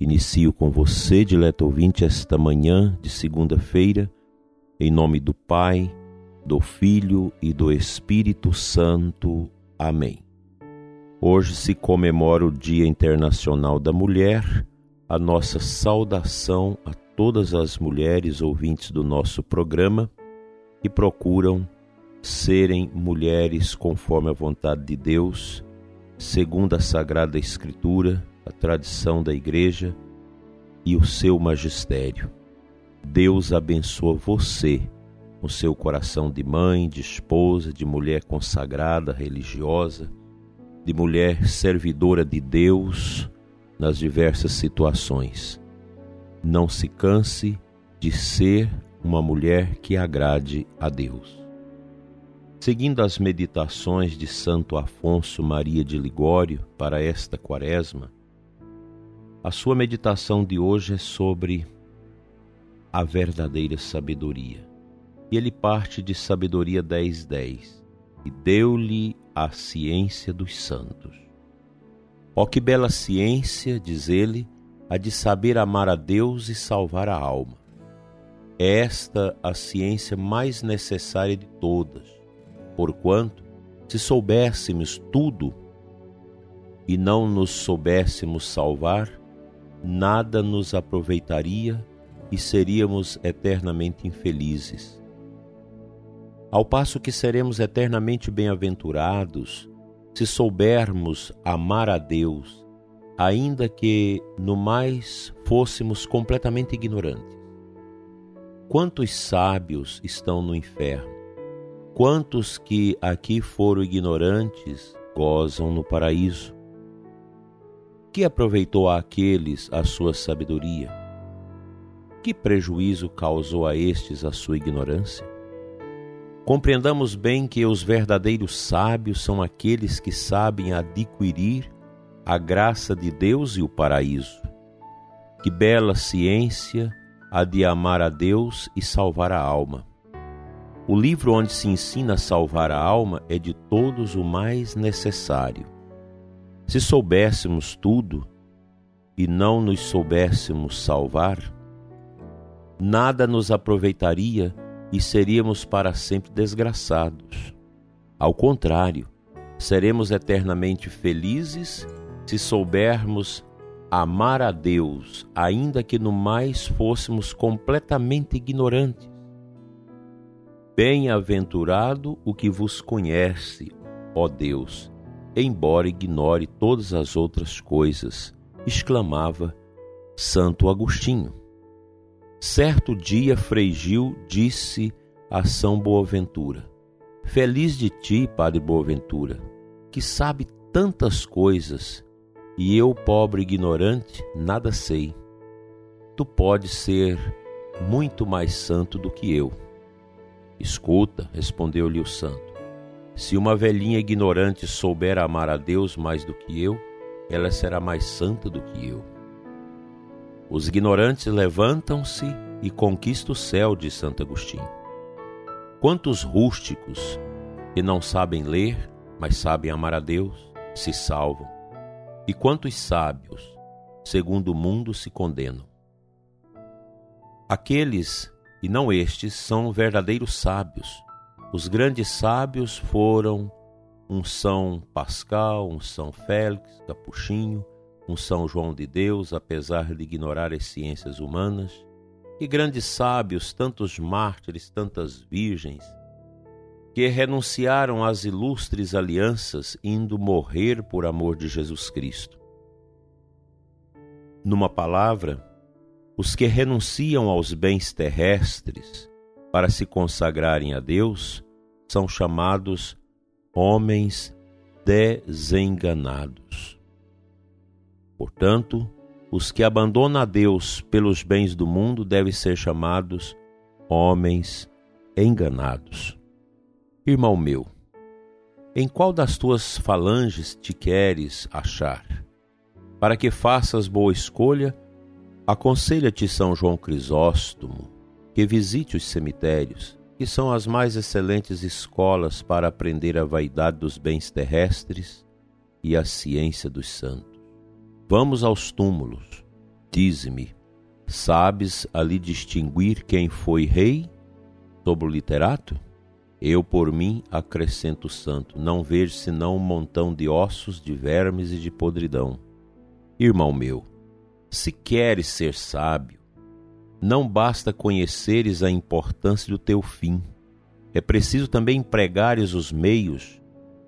Inicio com você, dileto ouvinte, esta manhã de segunda-feira, em nome do Pai, do Filho e do Espírito Santo. Amém. Hoje se comemora o Dia Internacional da Mulher. A nossa saudação a todas as mulheres ouvintes do nosso programa que procuram serem mulheres conforme a vontade de Deus, segundo a Sagrada Escritura a tradição da Igreja e o seu magistério. Deus abençoa você com seu coração de mãe, de esposa, de mulher consagrada, religiosa, de mulher servidora de Deus nas diversas situações. Não se canse de ser uma mulher que agrade a Deus. Seguindo as meditações de Santo Afonso Maria de Ligório para esta quaresma, a sua meditação de hoje é sobre a verdadeira sabedoria. E ele parte de Sabedoria 10:10. 10, e deu-lhe a ciência dos santos. Ó que bela ciência, diz ele, a de saber amar a Deus e salvar a alma. É esta a ciência mais necessária de todas, porquanto, se soubéssemos tudo e não nos soubéssemos salvar, nada nos aproveitaria e seríamos eternamente infelizes. Ao passo que seremos eternamente bem-aventurados se soubermos amar a Deus, ainda que no mais fôssemos completamente ignorantes. Quantos sábios estão no inferno? Quantos que aqui foram ignorantes gozam no paraíso? Que aproveitou àqueles a sua sabedoria? Que prejuízo causou a estes a sua ignorância? Compreendamos bem que os verdadeiros sábios são aqueles que sabem adquirir a graça de Deus e o paraíso. Que bela ciência a de amar a Deus e salvar a alma. O livro onde se ensina a salvar a alma é de todos o mais necessário se soubéssemos tudo e não nos soubéssemos salvar, nada nos aproveitaria e seríamos para sempre desgraçados. Ao contrário, seremos eternamente felizes se soubermos amar a Deus, ainda que no mais fôssemos completamente ignorantes. Bem-aventurado o que vos conhece, ó Deus, embora ignore todas as outras coisas, exclamava Santo Agostinho. Certo dia, Frei Gil disse a São Boaventura: Feliz de ti, Padre Boaventura, que sabe tantas coisas, e eu, pobre ignorante, nada sei. Tu podes ser muito mais santo do que eu. Escuta, respondeu-lhe o santo. Se uma velhinha ignorante souber amar a Deus mais do que eu, ela será mais santa do que eu. Os ignorantes levantam-se e conquistam o céu, de Santo Agostinho. Quantos rústicos que não sabem ler, mas sabem amar a Deus, se salvam. E quantos sábios, segundo o mundo, se condenam. Aqueles, e não estes, são verdadeiros sábios, os grandes sábios foram um São Pascal, um São Félix, Capuchinho, um São João de Deus, apesar de ignorar as ciências humanas, e grandes sábios, tantos mártires, tantas virgens, que renunciaram às ilustres alianças, indo morrer por amor de Jesus Cristo. Numa palavra, os que renunciam aos bens terrestres para se consagrarem a Deus, são chamados homens desenganados. Portanto, os que abandonam a Deus pelos bens do mundo devem ser chamados homens enganados. Irmão meu, em qual das tuas falanges te queres achar? Para que faças boa escolha, aconselha-te São João Crisóstomo que visite os cemitérios, que são as mais excelentes escolas para aprender a vaidade dos bens terrestres e a ciência dos santos. Vamos aos túmulos. Dize-me, sabes ali distinguir quem foi rei sobre o literato? Eu, por mim, acrescento santo, não vejo senão um montão de ossos, de vermes e de podridão. Irmão meu, se queres ser sábio, não basta conheceres a importância do teu fim, é preciso também empregares os meios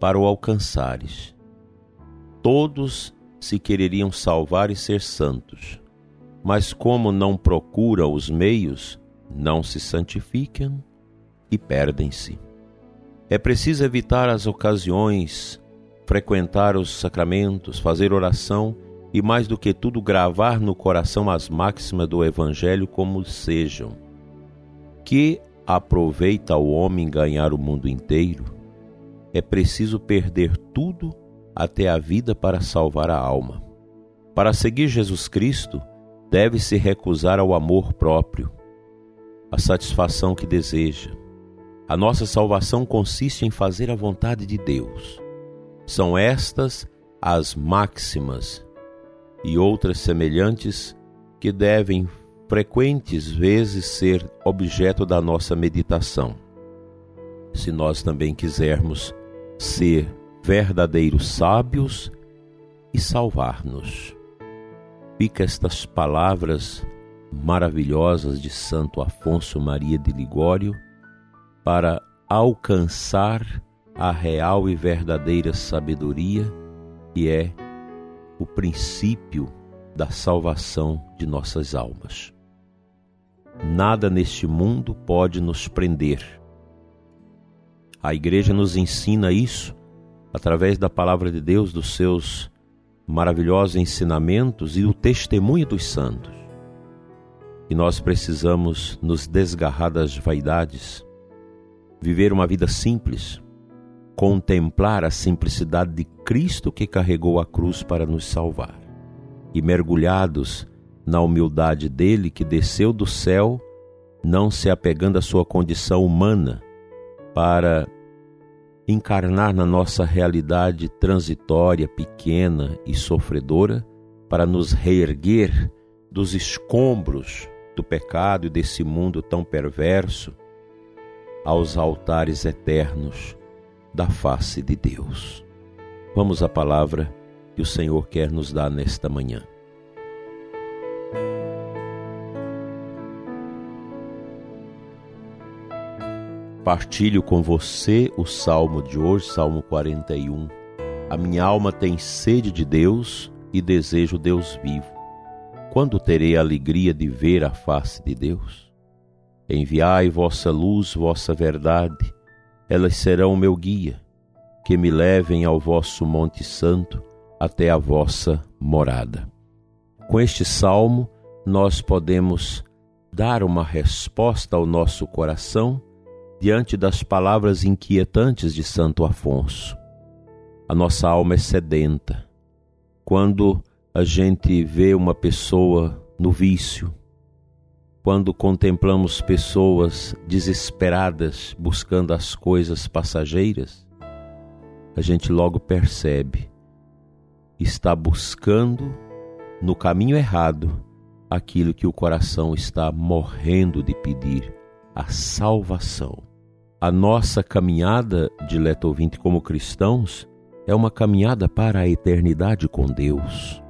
para o alcançares. Todos se quereriam salvar e ser santos. Mas como não procuram os meios, não se santificam e perdem-se. É preciso evitar as ocasiões, frequentar os sacramentos, fazer oração e, mais do que tudo, gravar no coração as máximas do Evangelho como sejam. Que aproveita o homem ganhar o mundo inteiro? É preciso perder tudo até a vida para salvar a alma. Para seguir Jesus Cristo, deve-se recusar ao amor próprio, a satisfação que deseja. A nossa salvação consiste em fazer a vontade de Deus. São estas as máximas e outras semelhantes que devem frequentes vezes ser objeto da nossa meditação. Se nós também quisermos ser verdadeiros sábios e salvar-nos. Fica estas palavras maravilhosas de Santo Afonso Maria de Ligório para alcançar a real e verdadeira sabedoria que é o princípio da salvação de nossas almas. Nada neste mundo pode nos prender. A Igreja nos ensina isso através da palavra de Deus, dos seus maravilhosos ensinamentos e o testemunho dos santos. E nós precisamos nos desgarrar das vaidades, viver uma vida simples, contemplar a simplicidade de Cristo que carregou a cruz para nos salvar. E mergulhados na humildade dele que desceu do céu, não se apegando à sua condição humana, para encarnar na nossa realidade transitória, pequena e sofredora, para nos reerguer dos escombros do pecado e desse mundo tão perverso aos altares eternos da face de Deus. Vamos à palavra que o Senhor quer nos dar nesta manhã. partilho com você o salmo de hoje, Salmo 41. A minha alma tem sede de Deus e desejo Deus vivo. Quando terei a alegria de ver a face de Deus? Enviai vossa luz, vossa verdade, elas serão o meu guia, que me levem ao vosso Monte Santo, até a vossa morada. Com este salmo, nós podemos dar uma resposta ao nosso coração diante das palavras inquietantes de Santo Afonso. A nossa alma é sedenta. Quando a gente vê uma pessoa no vício, quando contemplamos pessoas desesperadas buscando as coisas passageiras, a gente logo percebe está buscando no caminho errado aquilo que o coração está morrendo de pedir, a salvação. A nossa caminhada, dileto ouvinte, como cristãos, é uma caminhada para a eternidade com Deus.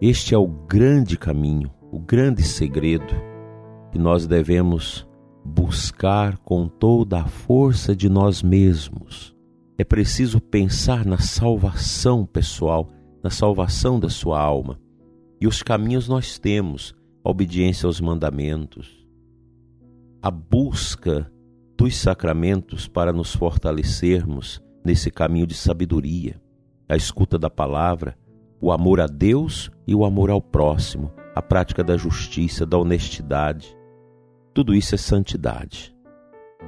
Este é o grande caminho, o grande segredo que nós devemos buscar com toda a força de nós mesmos. É preciso pensar na salvação pessoal, na salvação da sua alma. E os caminhos nós temos: a obediência aos mandamentos, a busca dos sacramentos para nos fortalecermos nesse caminho de sabedoria, a escuta da palavra, o amor a Deus e o amor ao próximo, a prática da justiça, da honestidade. Tudo isso é santidade.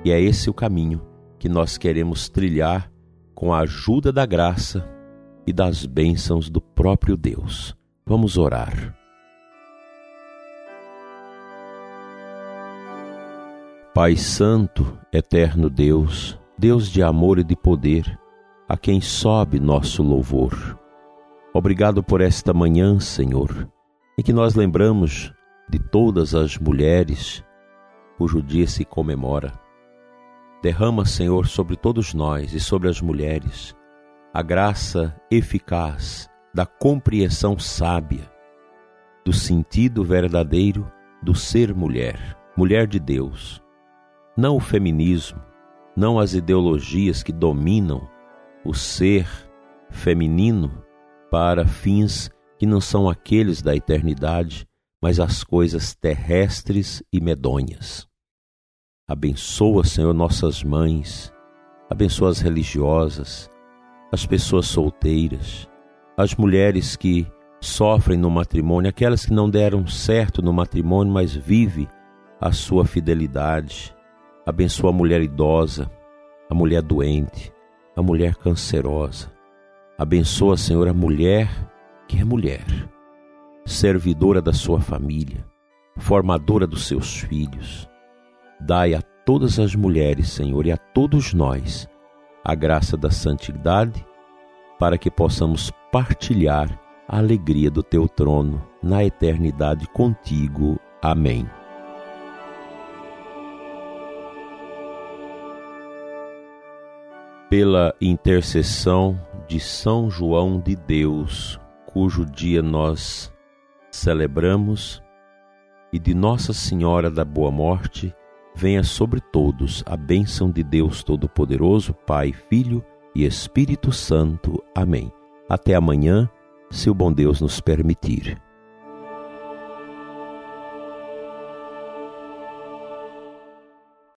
E é esse o caminho que nós queremos trilhar com a ajuda da graça e das bênçãos do próprio Deus. Vamos orar. Pai Santo, eterno Deus, Deus de amor e de poder, a quem sobe nosso louvor. Obrigado por esta manhã, Senhor, em que nós lembramos de todas as mulheres cujo dia se comemora. Derrama, Senhor, sobre todos nós e sobre as mulheres a graça eficaz da compreensão sábia do sentido verdadeiro do ser mulher, mulher de Deus. Não o feminismo, não as ideologias que dominam o ser feminino para fins que não são aqueles da eternidade, mas as coisas terrestres e medonhas. Abençoa, Senhor, nossas mães, abençoa as religiosas, as pessoas solteiras, as mulheres que sofrem no matrimônio, aquelas que não deram certo no matrimônio, mas vive a sua fidelidade. Abençoa a mulher idosa, a mulher doente, a mulher cancerosa. Abençoa, Senhor, a mulher que é mulher, servidora da sua família, formadora dos seus filhos. Dai a todas as mulheres, Senhor, e a todos nós a graça da santidade, para que possamos partilhar a alegria do teu trono na eternidade contigo. Amém. pela intercessão de São João de Deus, cujo dia nós celebramos, e de Nossa Senhora da Boa Morte, venha sobre todos a bênção de Deus Todo-Poderoso, Pai, Filho e Espírito Santo. Amém. Até amanhã, se o bom Deus nos permitir.